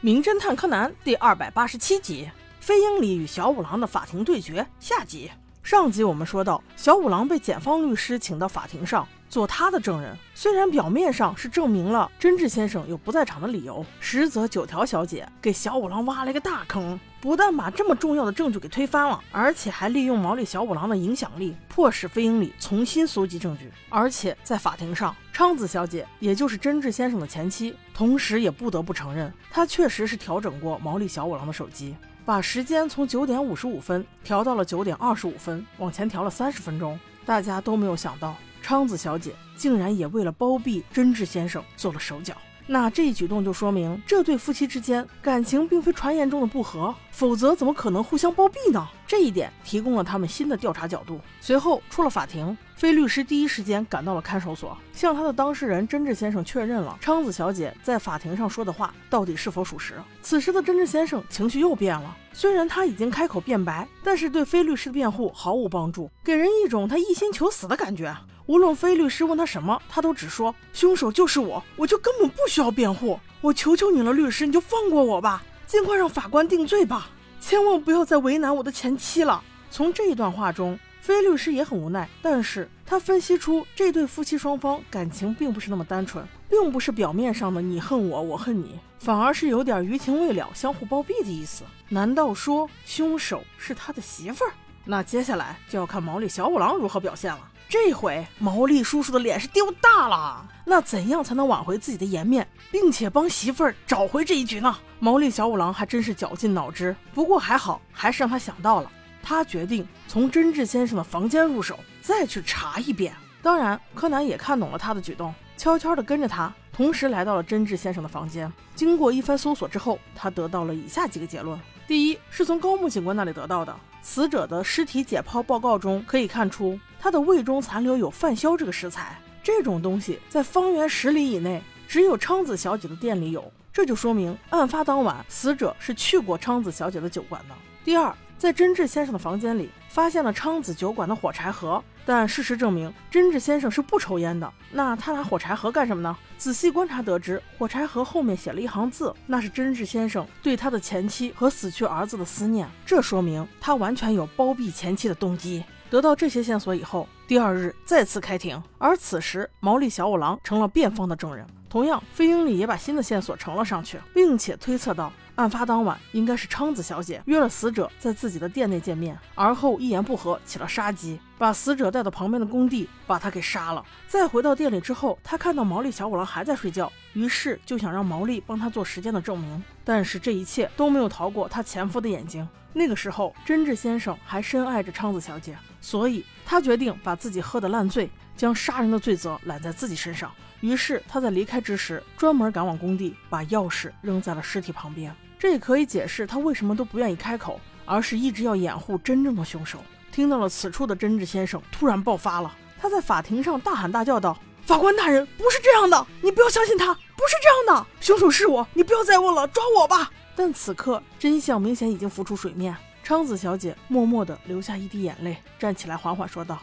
名侦探柯南》第二百八十七集：飞鹰里与小五郎的法庭对决下集。上集我们说到，小五郎被检方律师请到法庭上。做他的证人，虽然表面上是证明了真治先生有不在场的理由，实则九条小姐给小五郎挖了一个大坑，不但把这么重要的证据给推翻了，而且还利用毛利小五郎的影响力，迫使飞鹰里重新搜集证据。而且在法庭上，昌子小姐也就是真治先生的前妻，同时也不得不承认，她确实是调整过毛利小五郎的手机，把时间从九点五十五分调到了九点二十五分，往前调了三十分钟。大家都没有想到。昌子小姐竟然也为了包庇真治先生做了手脚，那这一举动就说明这对夫妻之间感情并非传言中的不和，否则怎么可能互相包庇呢？这一点提供了他们新的调查角度。随后出了法庭，飞律师第一时间赶到了看守所，向他的当事人真治先生确认了昌子小姐在法庭上说的话到底是否属实。此时的真治先生情绪又变了，虽然他已经开口辩白，但是对飞律师的辩护毫无帮助，给人一种他一心求死的感觉。无论非律师问他什么，他都只说凶手就是我，我就根本不需要辩护。我求求你了，律师，你就放过我吧，尽快让法官定罪吧，千万不要再为难我的前妻了。从这一段话中，非律师也很无奈，但是他分析出这对夫妻双方感情并不是那么单纯，并不是表面上的你恨我，我恨你，反而是有点余情未了，相互包庇的意思。难道说凶手是他的媳妇儿？那接下来就要看毛利小五郎如何表现了。这回毛利叔叔的脸是丢大了，那怎样才能挽回自己的颜面，并且帮媳妇儿找回这一局呢？毛利小五郎还真是绞尽脑汁，不过还好，还是让他想到了。他决定从真治先生的房间入手，再去查一遍。当然，柯南也看懂了他的举动，悄悄地跟着他，同时来到了真治先生的房间。经过一番搜索之后，他得到了以下几个结论：第一，是从高木警官那里得到的。死者的尸体解剖报告中可以看出，他的胃中残留有饭硝这个食材。这种东西在方圆十里以内只有昌子小姐的店里有，这就说明案发当晚死者是去过昌子小姐的酒馆的。第二，在真治先生的房间里发现了昌子酒馆的火柴盒。但事实证明，真治先生是不抽烟的。那他拿火柴盒干什么呢？仔细观察得知，火柴盒后面写了一行字，那是真治先生对他的前妻和死去儿子的思念。这说明他完全有包庇前妻的动机。得到这些线索以后，第二日再次开庭，而此时毛利小五郎成了辩方的证人。同样，飞鹰里也把新的线索呈了上去，并且推测到。案发当晚，应该是昌子小姐约了死者在自己的店内见面，而后一言不合起了杀机，把死者带到旁边的工地，把他给杀了。再回到店里之后，他看到毛利小五郎还在睡觉，于是就想让毛利帮他做时间的证明。但是这一切都没有逃过他前夫的眼睛。那个时候，真治先生还深爱着昌子小姐，所以他决定把自己喝得烂醉，将杀人的罪责揽在自己身上。于是他在离开之时，专门赶往工地，把钥匙扔在了尸体旁边。这也可以解释他为什么都不愿意开口，而是一直要掩护真正的凶手。听到了此处的真治先生突然爆发了，他在法庭上大喊大叫道：“法官大人，不是这样的，你不要相信他，不是这样的，凶手是我，你不要再问了，抓我吧！”但此刻真相明显已经浮出水面，昌子小姐默默地流下一滴眼泪，站起来缓缓说道：“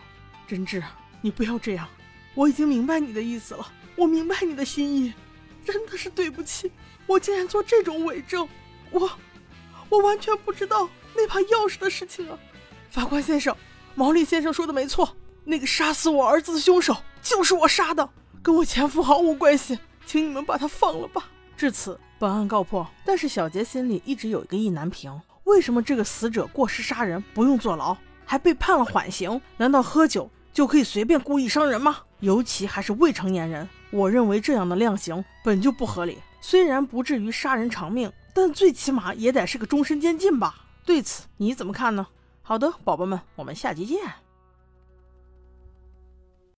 真治，你不要这样，我已经明白你的意思了，我明白你的心意，真的是对不起，我竟然做这种伪证。”我，我完全不知道那把钥匙的事情啊！法官先生，毛利先生说的没错，那个杀死我儿子的凶手就是我杀的，跟我前夫毫无关系，请你们把他放了吧。至此，本案告破。但是小杰心里一直有一个意难平：为什么这个死者过失杀人不用坐牢，还被判了缓刑？难道喝酒就可以随便故意伤人吗？尤其还是未成年人，我认为这样的量刑本就不合理。虽然不至于杀人偿命。但最起码也得是个终身监禁吧？对此你怎么看呢？好的，宝宝们，我们下集见。